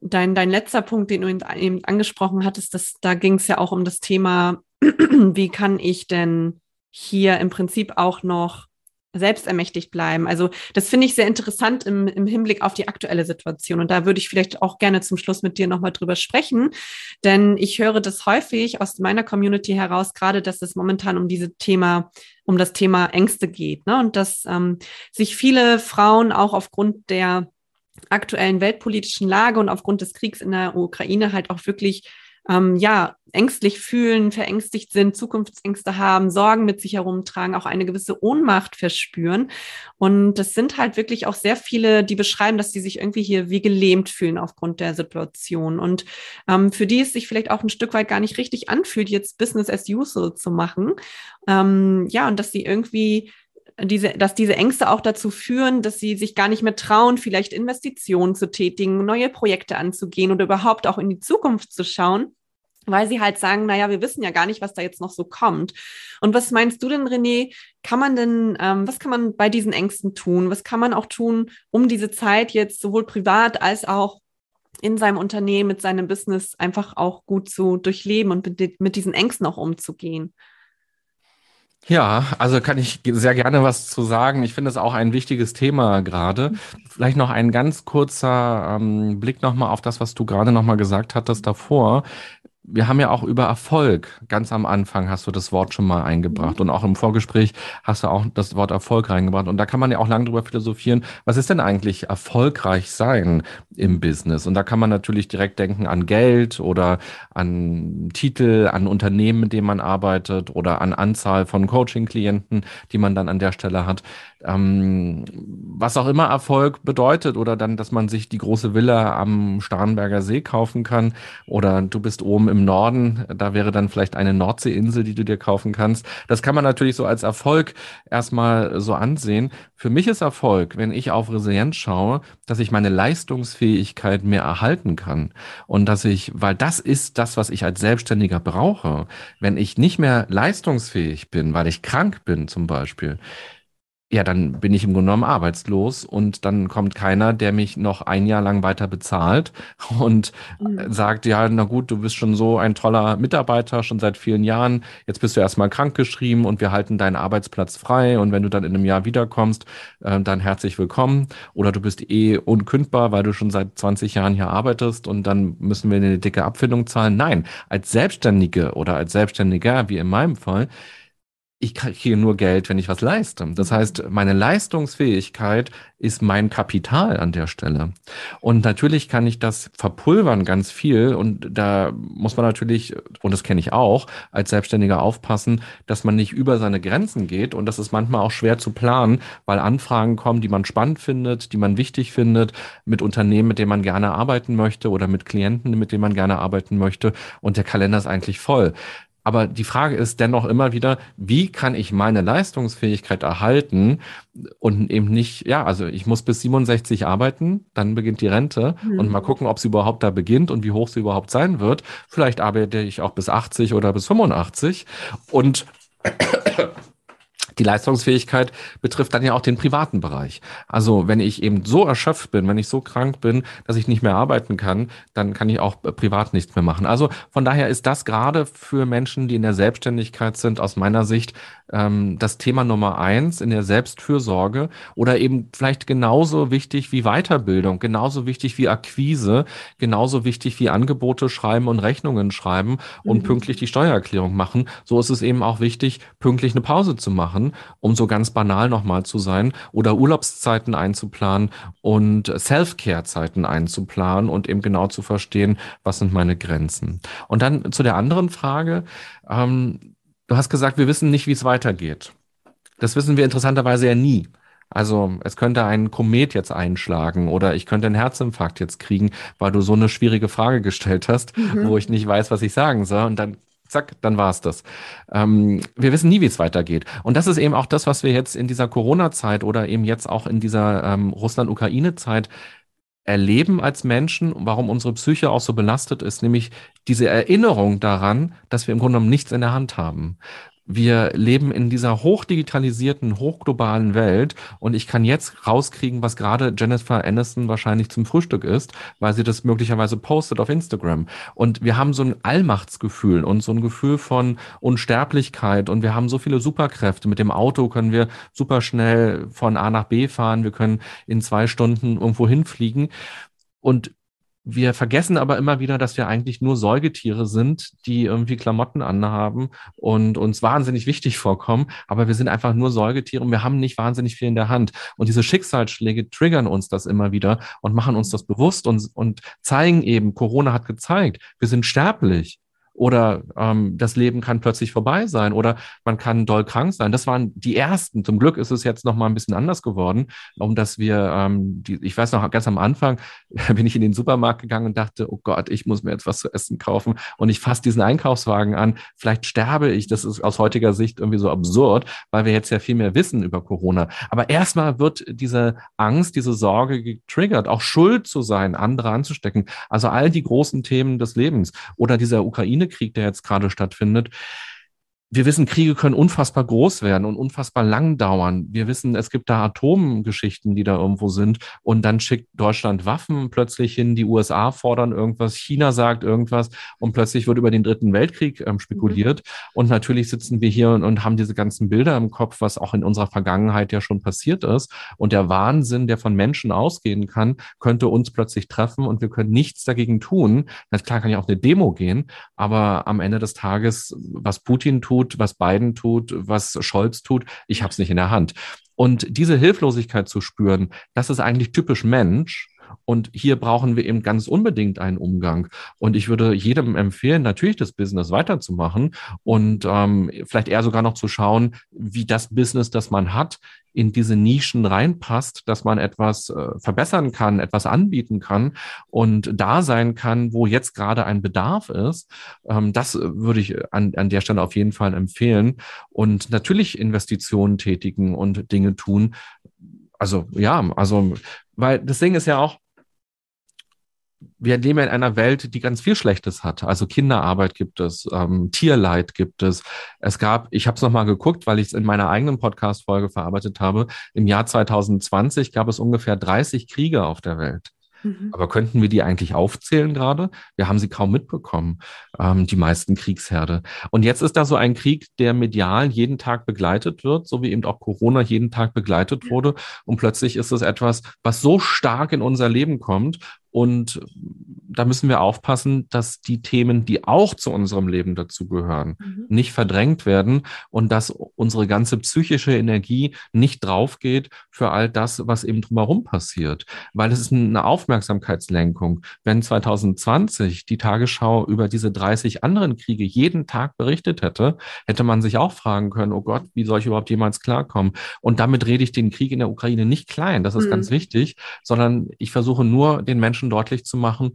dein, dein letzter Punkt, den du eben angesprochen hattest, das, da ging es ja auch um das Thema, [clears throat] wie kann ich denn hier im Prinzip auch noch selbstermächtigt bleiben. Also das finde ich sehr interessant im, im Hinblick auf die aktuelle Situation. Und da würde ich vielleicht auch gerne zum Schluss mit dir nochmal drüber sprechen. Denn ich höre das häufig aus meiner Community heraus, gerade dass es momentan um diese Thema, um das Thema Ängste geht. Ne? Und dass ähm, sich viele Frauen auch aufgrund der aktuellen weltpolitischen Lage und aufgrund des Kriegs in der Ukraine halt auch wirklich ähm, ja, ängstlich fühlen, verängstigt sind, Zukunftsängste haben, Sorgen mit sich herumtragen, auch eine gewisse Ohnmacht verspüren. Und das sind halt wirklich auch sehr viele, die beschreiben, dass sie sich irgendwie hier wie gelähmt fühlen aufgrund der Situation. Und ähm, für die es sich vielleicht auch ein Stück weit gar nicht richtig anfühlt, jetzt Business as usual zu machen. Ähm, ja, und dass sie irgendwie diese, dass diese Ängste auch dazu führen, dass sie sich gar nicht mehr trauen, vielleicht Investitionen zu tätigen, neue Projekte anzugehen oder überhaupt auch in die Zukunft zu schauen, weil sie halt sagen, naja, wir wissen ja gar nicht, was da jetzt noch so kommt. Und was meinst du denn, René? Kann man denn, ähm, was kann man bei diesen Ängsten tun? Was kann man auch tun, um diese Zeit jetzt sowohl privat als auch in seinem Unternehmen, mit seinem Business einfach auch gut zu durchleben und mit, mit diesen Ängsten auch umzugehen? Ja, also kann ich sehr gerne was zu sagen. Ich finde es auch ein wichtiges Thema gerade. Vielleicht noch ein ganz kurzer ähm, Blick nochmal auf das, was du gerade nochmal gesagt hattest davor. Wir haben ja auch über Erfolg. Ganz am Anfang hast du das Wort schon mal eingebracht mhm. und auch im Vorgespräch hast du auch das Wort Erfolg reingebracht. Und da kann man ja auch lange drüber philosophieren. Was ist denn eigentlich erfolgreich sein im Business? Und da kann man natürlich direkt denken an Geld oder an Titel, an Unternehmen, mit denen man arbeitet oder an Anzahl von Coaching-Klienten, die man dann an der Stelle hat. Ähm, was auch immer Erfolg bedeutet oder dann, dass man sich die große Villa am Starnberger See kaufen kann oder du bist oben im Norden, da wäre dann vielleicht eine Nordseeinsel, die du dir kaufen kannst. Das kann man natürlich so als Erfolg erstmal so ansehen. Für mich ist Erfolg, wenn ich auf Resilienz schaue, dass ich meine Leistungsfähigkeit mehr erhalten kann und dass ich, weil das ist das, was ich als Selbstständiger brauche, wenn ich nicht mehr leistungsfähig bin, weil ich krank bin zum Beispiel, ja, dann bin ich im Grunde genommen arbeitslos und dann kommt keiner, der mich noch ein Jahr lang weiter bezahlt [laughs] und mhm. sagt, ja, na gut, du bist schon so ein toller Mitarbeiter, schon seit vielen Jahren, jetzt bist du erstmal krankgeschrieben und wir halten deinen Arbeitsplatz frei und wenn du dann in einem Jahr wiederkommst, äh, dann herzlich willkommen oder du bist eh unkündbar, weil du schon seit 20 Jahren hier arbeitest und dann müssen wir eine dicke Abfindung zahlen. Nein, als Selbstständige oder als Selbstständiger, wie in meinem Fall, ich kriege nur Geld, wenn ich was leiste. Das mhm. heißt, meine Leistungsfähigkeit ist mein Kapital an der Stelle. Und natürlich kann ich das verpulvern ganz viel. Und da muss man natürlich, und das kenne ich auch, als Selbstständiger aufpassen, dass man nicht über seine Grenzen geht. Und das ist manchmal auch schwer zu planen, weil Anfragen kommen, die man spannend findet, die man wichtig findet, mit Unternehmen, mit denen man gerne arbeiten möchte oder mit Klienten, mit denen man gerne arbeiten möchte. Und der Kalender ist eigentlich voll. Aber die Frage ist dennoch immer wieder, wie kann ich meine Leistungsfähigkeit erhalten und eben nicht, ja, also ich muss bis 67 arbeiten, dann beginnt die Rente mhm. und mal gucken, ob sie überhaupt da beginnt und wie hoch sie überhaupt sein wird. Vielleicht arbeite ich auch bis 80 oder bis 85 und die Leistungsfähigkeit betrifft dann ja auch den privaten Bereich. Also wenn ich eben so erschöpft bin, wenn ich so krank bin, dass ich nicht mehr arbeiten kann, dann kann ich auch privat nichts mehr machen. Also von daher ist das gerade für Menschen, die in der Selbstständigkeit sind, aus meiner Sicht ähm, das Thema Nummer eins in der Selbstfürsorge oder eben vielleicht genauso wichtig wie Weiterbildung, genauso wichtig wie Akquise, genauso wichtig wie Angebote schreiben und Rechnungen schreiben und mhm. pünktlich die Steuererklärung machen. So ist es eben auch wichtig, pünktlich eine Pause zu machen, um so ganz banal nochmal zu sein oder Urlaubszeiten einzuplanen und Self-Care-Zeiten einzuplanen und eben genau zu verstehen, was sind meine Grenzen. Und dann zu der anderen Frage, ähm, Du hast gesagt, wir wissen nicht, wie es weitergeht. Das wissen wir interessanterweise ja nie. Also es könnte ein Komet jetzt einschlagen oder ich könnte einen Herzinfarkt jetzt kriegen, weil du so eine schwierige Frage gestellt hast, mhm. wo ich nicht weiß, was ich sagen soll. Und dann zack, dann war es das. Ähm, wir wissen nie, wie es weitergeht. Und das ist eben auch das, was wir jetzt in dieser Corona-Zeit oder eben jetzt auch in dieser ähm, Russland-Ukraine-Zeit erleben als Menschen, warum unsere Psyche auch so belastet ist, nämlich diese Erinnerung daran, dass wir im Grunde genommen nichts in der Hand haben. Wir leben in dieser hochdigitalisierten, hochglobalen Welt und ich kann jetzt rauskriegen, was gerade Jennifer Aniston wahrscheinlich zum Frühstück ist, weil sie das möglicherweise postet auf Instagram. Und wir haben so ein Allmachtsgefühl und so ein Gefühl von Unsterblichkeit und wir haben so viele Superkräfte. Mit dem Auto können wir super schnell von A nach B fahren, wir können in zwei Stunden irgendwo hinfliegen. Und wir vergessen aber immer wieder, dass wir eigentlich nur Säugetiere sind, die irgendwie Klamotten anhaben und uns wahnsinnig wichtig vorkommen. Aber wir sind einfach nur Säugetiere und wir haben nicht wahnsinnig viel in der Hand. Und diese Schicksalsschläge triggern uns das immer wieder und machen uns das bewusst und, und zeigen eben, Corona hat gezeigt, wir sind sterblich. Oder ähm, das Leben kann plötzlich vorbei sein oder man kann doll krank sein. Das waren die ersten. Zum Glück ist es jetzt noch mal ein bisschen anders geworden, um dass wir, ähm, die, ich weiß noch, ganz am Anfang [laughs] bin ich in den Supermarkt gegangen und dachte, oh Gott, ich muss mir jetzt was zu essen kaufen und ich fasse diesen Einkaufswagen an. Vielleicht sterbe ich. Das ist aus heutiger Sicht irgendwie so absurd, weil wir jetzt ja viel mehr wissen über Corona. Aber erstmal wird diese Angst, diese Sorge getriggert, auch schuld zu sein, andere anzustecken. Also all die großen Themen des Lebens oder dieser Ukraine Ukraine-Krieg, der jetzt gerade stattfindet, wir wissen, Kriege können unfassbar groß werden und unfassbar lang dauern. Wir wissen, es gibt da Atomgeschichten, die da irgendwo sind. Und dann schickt Deutschland Waffen plötzlich hin, die USA fordern irgendwas, China sagt irgendwas und plötzlich wird über den Dritten Weltkrieg ähm, spekuliert. Mhm. Und natürlich sitzen wir hier und, und haben diese ganzen Bilder im Kopf, was auch in unserer Vergangenheit ja schon passiert ist. Und der Wahnsinn, der von Menschen ausgehen kann, könnte uns plötzlich treffen und wir können nichts dagegen tun. Na klar kann ja auch eine Demo gehen, aber am Ende des Tages, was Putin tut, tut, was Biden tut, was Scholz tut. Ich habe es nicht in der Hand. Und diese Hilflosigkeit zu spüren, das ist eigentlich typisch Mensch. Und hier brauchen wir eben ganz unbedingt einen Umgang. Und ich würde jedem empfehlen, natürlich das Business weiterzumachen und ähm, vielleicht eher sogar noch zu schauen, wie das Business, das man hat, in diese Nischen reinpasst, dass man etwas äh, verbessern kann, etwas anbieten kann und da sein kann, wo jetzt gerade ein Bedarf ist. Ähm, das würde ich an, an der Stelle auf jeden Fall empfehlen. Und natürlich Investitionen tätigen und Dinge tun. Also ja, also, weil das Ding ist ja auch, wir leben in einer Welt, die ganz viel Schlechtes hat. Also Kinderarbeit gibt es, ähm, Tierleid gibt es. Es gab, ich habe es nochmal geguckt, weil ich es in meiner eigenen Podcast-Folge verarbeitet habe. Im Jahr 2020 gab es ungefähr 30 Kriege auf der Welt. Mhm. Aber könnten wir die eigentlich aufzählen gerade? Wir haben sie kaum mitbekommen, ähm, die meisten Kriegsherde. Und jetzt ist da so ein Krieg, der medial jeden Tag begleitet wird, so wie eben auch Corona jeden Tag begleitet wurde. Und plötzlich ist es etwas, was so stark in unser Leben kommt und da müssen wir aufpassen, dass die Themen, die auch zu unserem Leben dazugehören, mhm. nicht verdrängt werden und dass unsere ganze psychische Energie nicht draufgeht für all das, was eben drumherum passiert. Weil es ist eine Aufmerksamkeitslenkung. Wenn 2020 die Tagesschau über diese 30 anderen Kriege jeden Tag berichtet hätte, hätte man sich auch fragen können, oh Gott, wie soll ich überhaupt jemals klarkommen? Und damit rede ich den Krieg in der Ukraine nicht klein, das ist mhm. ganz wichtig, sondern ich versuche nur den Menschen Menschen deutlich zu machen,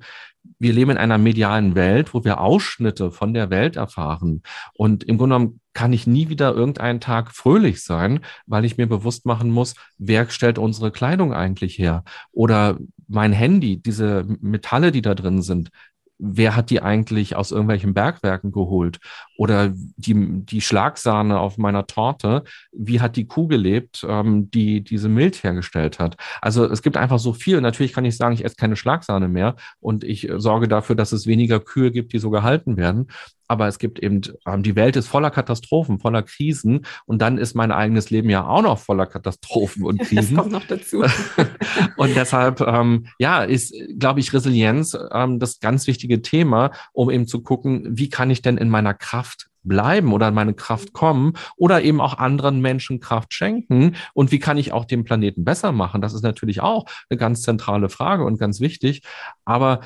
wir leben in einer medialen Welt, wo wir Ausschnitte von der Welt erfahren. Und im Grunde genommen kann ich nie wieder irgendeinen Tag fröhlich sein, weil ich mir bewusst machen muss, wer stellt unsere Kleidung eigentlich her? Oder mein Handy, diese Metalle, die da drin sind, wer hat die eigentlich aus irgendwelchen Bergwerken geholt? Oder die, die Schlagsahne auf meiner Torte, wie hat die Kuh gelebt, ähm, die diese Milch hergestellt hat? Also es gibt einfach so viel. Natürlich kann ich sagen, ich esse keine Schlagsahne mehr und ich sorge dafür, dass es weniger Kühe gibt, die so gehalten werden aber es gibt eben, ähm, die Welt ist voller Katastrophen, voller Krisen und dann ist mein eigenes Leben ja auch noch voller Katastrophen und [laughs] Krisen. Das kommt noch dazu. [laughs] und deshalb, ähm, ja, ist, glaube ich, Resilienz ähm, das ganz wichtige Thema, um eben zu gucken, wie kann ich denn in meiner Kraft bleiben oder in meine Kraft kommen oder eben auch anderen Menschen Kraft schenken. Und wie kann ich auch den Planeten besser machen? Das ist natürlich auch eine ganz zentrale Frage und ganz wichtig, aber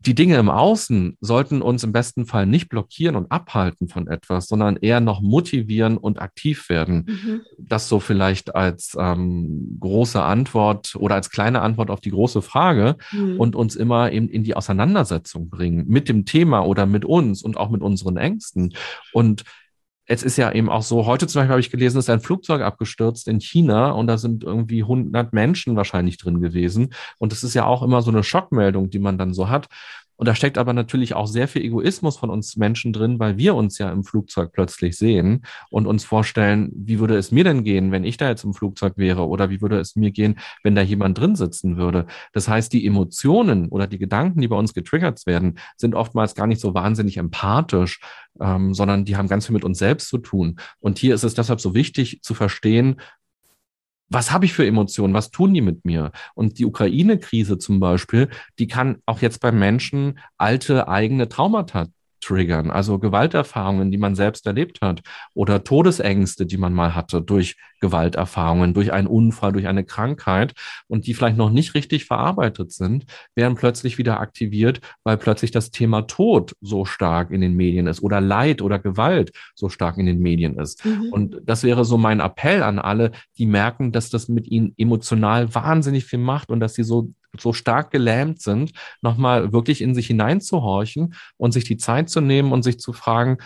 die Dinge im Außen sollten uns im besten Fall nicht blockieren und abhalten von etwas, sondern eher noch motivieren und aktiv werden. Mhm. Das so vielleicht als ähm, große Antwort oder als kleine Antwort auf die große Frage mhm. und uns immer eben in die Auseinandersetzung bringen mit dem Thema oder mit uns und auch mit unseren Ängsten. Und es ist ja eben auch so, heute zum Beispiel habe ich gelesen, ist ein Flugzeug abgestürzt in China und da sind irgendwie 100 Menschen wahrscheinlich drin gewesen. Und das ist ja auch immer so eine Schockmeldung, die man dann so hat. Und da steckt aber natürlich auch sehr viel Egoismus von uns Menschen drin, weil wir uns ja im Flugzeug plötzlich sehen und uns vorstellen, wie würde es mir denn gehen, wenn ich da jetzt im Flugzeug wäre oder wie würde es mir gehen, wenn da jemand drin sitzen würde. Das heißt, die Emotionen oder die Gedanken, die bei uns getriggert werden, sind oftmals gar nicht so wahnsinnig empathisch, ähm, sondern die haben ganz viel mit uns selbst zu tun. Und hier ist es deshalb so wichtig zu verstehen, was habe ich für Emotionen? Was tun die mit mir? Und die Ukraine-Krise zum Beispiel, die kann auch jetzt bei Menschen alte eigene Traumata triggern, also Gewalterfahrungen, die man selbst erlebt hat oder Todesängste, die man mal hatte durch Gewalterfahrungen, durch einen Unfall, durch eine Krankheit und die vielleicht noch nicht richtig verarbeitet sind, werden plötzlich wieder aktiviert, weil plötzlich das Thema Tod so stark in den Medien ist oder Leid oder Gewalt so stark in den Medien ist. Mhm. Und das wäre so mein Appell an alle, die merken, dass das mit ihnen emotional wahnsinnig viel macht und dass sie so so stark gelähmt sind, nochmal wirklich in sich hineinzuhorchen und sich die Zeit zu nehmen und sich zu fragen,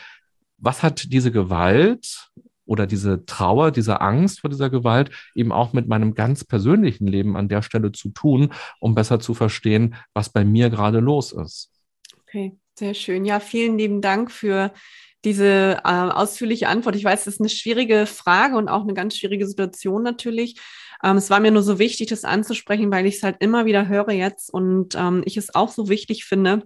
was hat diese Gewalt oder diese Trauer, diese Angst vor dieser Gewalt eben auch mit meinem ganz persönlichen Leben an der Stelle zu tun, um besser zu verstehen, was bei mir gerade los ist. Okay, sehr schön. Ja, vielen lieben Dank für diese äh, ausführliche Antwort. Ich weiß, das ist eine schwierige Frage und auch eine ganz schwierige Situation natürlich. Ähm, es war mir nur so wichtig, das anzusprechen, weil ich es halt immer wieder höre jetzt und ähm, ich es auch so wichtig finde,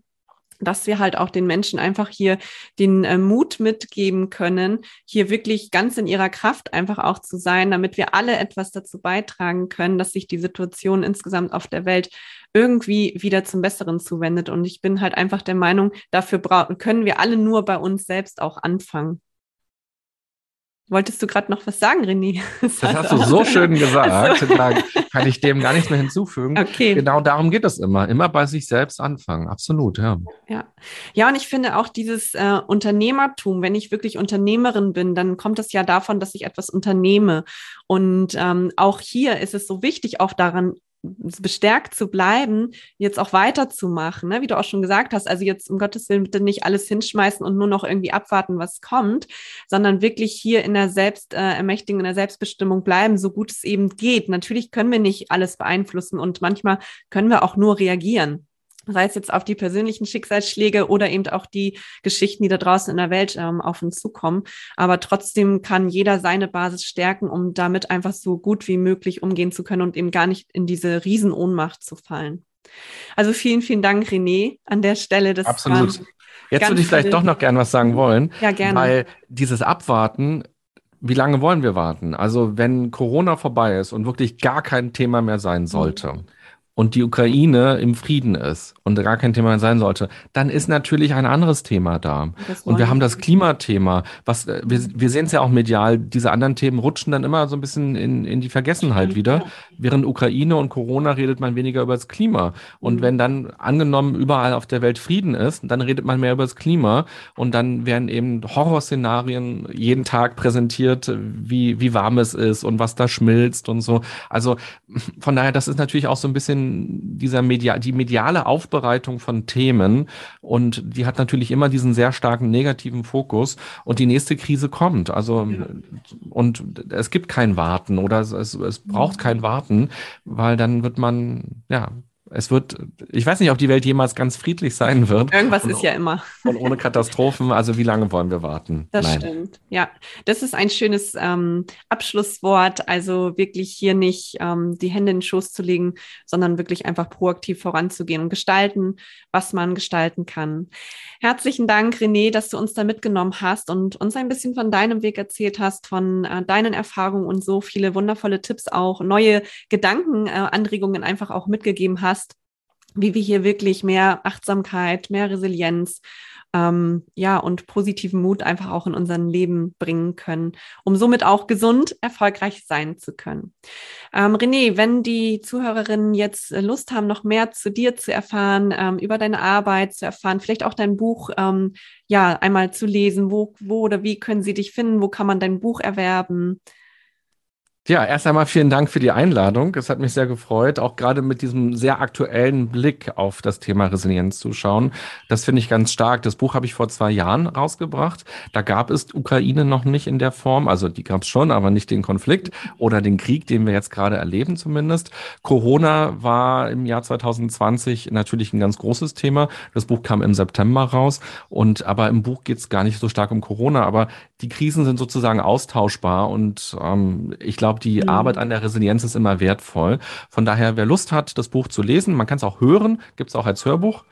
dass wir halt auch den Menschen einfach hier den äh, Mut mitgeben können, hier wirklich ganz in ihrer Kraft einfach auch zu sein, damit wir alle etwas dazu beitragen können, dass sich die Situation insgesamt auf der Welt irgendwie wieder zum Besseren zuwendet. Und ich bin halt einfach der Meinung, dafür können wir alle nur bei uns selbst auch anfangen. Wolltest du gerade noch was sagen, René? [laughs] Das, das hast du so [laughs] schön gesagt. Also. Da kann ich dem gar nichts mehr hinzufügen. Okay. Genau darum geht es immer. Immer bei sich selbst anfangen. Absolut, ja. Ja, ja und ich finde auch dieses äh, Unternehmertum, wenn ich wirklich Unternehmerin bin, dann kommt es ja davon, dass ich etwas unternehme. Und ähm, auch hier ist es so wichtig, auch daran bestärkt zu bleiben, jetzt auch weiterzumachen, ne? wie du auch schon gesagt hast. Also jetzt um Gottes Willen bitte nicht alles hinschmeißen und nur noch irgendwie abwarten, was kommt, sondern wirklich hier in der Selbstermächtigung, in der Selbstbestimmung bleiben, so gut es eben geht. Natürlich können wir nicht alles beeinflussen und manchmal können wir auch nur reagieren sei es jetzt auf die persönlichen Schicksalsschläge oder eben auch die Geschichten, die da draußen in der Welt ähm, auf uns zukommen. Aber trotzdem kann jeder seine Basis stärken, um damit einfach so gut wie möglich umgehen zu können und eben gar nicht in diese Riesenohnmacht zu fallen. Also vielen, vielen Dank, René, an der Stelle. Das Absolut. Jetzt würde ich vielleicht doch noch gern was sagen wollen. Ja, gerne. Weil dieses Abwarten wie lange wollen wir warten? Also wenn Corona vorbei ist und wirklich gar kein Thema mehr sein sollte, mhm und die Ukraine im Frieden ist und gar kein Thema sein sollte, dann ist natürlich ein anderes Thema da. Und wir haben das Klimathema, was äh, wir, wir sehen es ja auch medial, diese anderen Themen rutschen dann immer so ein bisschen in, in die Vergessenheit wieder. Während Ukraine und Corona redet man weniger über das Klima. Und mhm. wenn dann angenommen überall auf der Welt Frieden ist, dann redet man mehr über das Klima und dann werden eben Horrorszenarien jeden Tag präsentiert, wie, wie warm es ist und was da schmilzt und so. Also von daher, das ist natürlich auch so ein bisschen dieser Media, die mediale Aufbereitung von Themen und die hat natürlich immer diesen sehr starken negativen Fokus und die nächste Krise kommt. Also ja. und es gibt kein Warten oder es, es, es braucht kein Warten, weil dann wird man ja es wird, ich weiß nicht, ob die Welt jemals ganz friedlich sein wird. Irgendwas und, ist ja immer. Und ohne [laughs] Katastrophen. Also wie lange wollen wir warten? Das Nein. stimmt. Ja, das ist ein schönes ähm, Abschlusswort. Also wirklich hier nicht ähm, die Hände in den Schoß zu legen, sondern wirklich einfach proaktiv voranzugehen und gestalten, was man gestalten kann. Herzlichen Dank, René, dass du uns da mitgenommen hast und uns ein bisschen von deinem Weg erzählt hast, von äh, deinen Erfahrungen und so viele wundervolle Tipps auch, neue Gedanken, äh, Anregungen einfach auch mitgegeben hast wie wir hier wirklich mehr Achtsamkeit, mehr Resilienz, ähm, ja, und positiven Mut einfach auch in unser Leben bringen können, um somit auch gesund erfolgreich sein zu können. Ähm, René, wenn die Zuhörerinnen jetzt Lust haben, noch mehr zu dir zu erfahren, ähm, über deine Arbeit zu erfahren, vielleicht auch dein Buch, ähm, ja, einmal zu lesen, wo, wo oder wie können sie dich finden, wo kann man dein Buch erwerben? Ja, erst einmal vielen Dank für die Einladung. Es hat mich sehr gefreut, auch gerade mit diesem sehr aktuellen Blick auf das Thema Resilienz zu schauen. Das finde ich ganz stark. Das Buch habe ich vor zwei Jahren rausgebracht. Da gab es Ukraine noch nicht in der Form. Also die gab es schon, aber nicht den Konflikt oder den Krieg, den wir jetzt gerade erleben zumindest. Corona war im Jahr 2020 natürlich ein ganz großes Thema. Das Buch kam im September raus. Und aber im Buch geht es gar nicht so stark um Corona. Aber die Krisen sind sozusagen austauschbar. Und ähm, ich glaube, glaube, die mhm. Arbeit an der Resilienz ist immer wertvoll. Von daher, wer Lust hat, das Buch zu lesen, man kann es auch hören, gibt es auch als Hörbuch.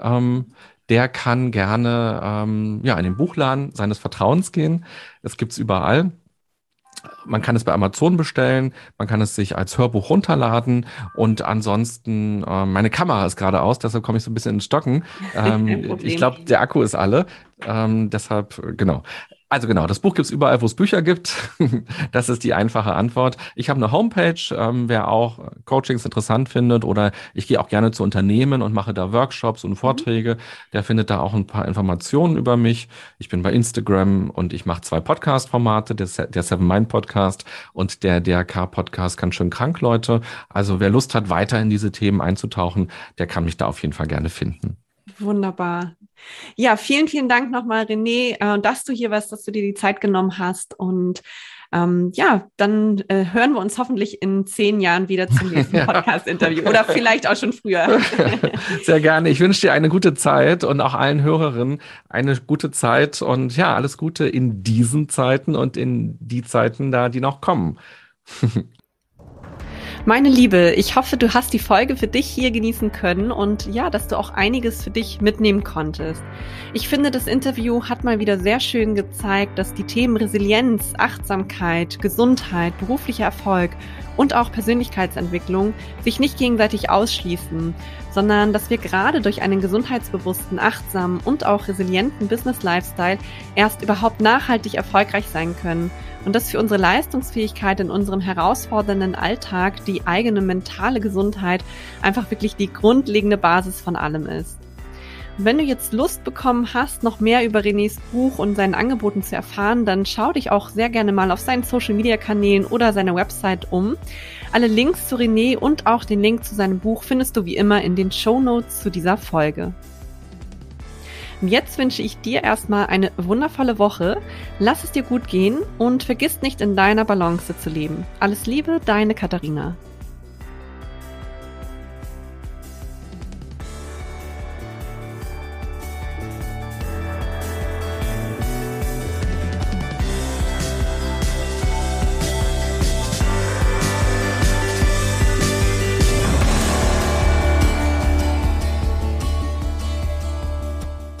Ähm, der kann gerne ähm, ja, in den Buchladen seines Vertrauens gehen. Es gibt es überall. Man kann es bei Amazon bestellen, man kann es sich als Hörbuch runterladen und ansonsten, äh, meine Kamera ist gerade aus, deshalb komme ich so ein bisschen ins Stocken. [laughs] Ähm, ich glaube, der Akku ist alle. Ähm, deshalb, genau. Also genau, das Buch gibt es überall, wo es Bücher gibt. [laughs] das ist die einfache Antwort. Ich habe eine Homepage, ähm, wer auch Coachings interessant findet oder ich gehe auch gerne zu Unternehmen und mache da Workshops und Vorträge. Mhm. Der findet da auch ein paar Informationen über mich. Ich bin bei Instagram und ich mache zwei Podcast-Formate, der, der Seven Mind Podcast und der DRK Podcast kann schön krank, Leute. Also wer Lust hat, weiter in diese Themen einzutauchen, der kann mich da auf jeden Fall gerne finden. Wunderbar. Ja, vielen, vielen Dank nochmal, René, äh, dass du hier warst, dass du dir die Zeit genommen hast und Ähm, ja, dann äh, hören wir uns hoffentlich in zehn Jahren wieder zum [laughs] nächsten Podcast-Interview oder vielleicht auch schon früher. [laughs] Sehr gerne. Ich wünsche dir eine gute Zeit und auch allen Hörerinnen eine gute Zeit und ja, alles Gute in diesen Zeiten und in die Zeiten da, die noch kommen. [laughs] Meine Liebe, ich hoffe, du hast die Folge für dich hier genießen können und ja, dass du auch einiges für dich mitnehmen konntest. Ich finde, das Interview hat mal wieder sehr schön gezeigt, dass die Themen Resilienz, Achtsamkeit, Gesundheit, beruflicher Erfolg und auch Persönlichkeitsentwicklung sich nicht gegenseitig ausschließen, sondern dass wir gerade durch einen gesundheitsbewussten, achtsamen und auch resilienten Business-Lifestyle erst überhaupt nachhaltig erfolgreich sein können und dass für unsere Leistungsfähigkeit in unserem herausfordernden Alltag die eigene mentale Gesundheit einfach wirklich die grundlegende Basis von allem ist. Und wenn du jetzt Lust bekommen hast, noch mehr über Renés Buch und seinen Angeboten zu erfahren, dann schau dich auch sehr gerne mal auf seinen Social Media Kanälen oder seiner Website um. Alle Links zu René und auch den Link zu seinem Buch findest du wie immer in den Show Notes zu dieser Folge. Jetzt wünsche ich dir erstmal eine wundervolle Woche. Lass es dir gut gehen und vergiss nicht in deiner Balance zu leben. Alles Liebe, deine Katharina.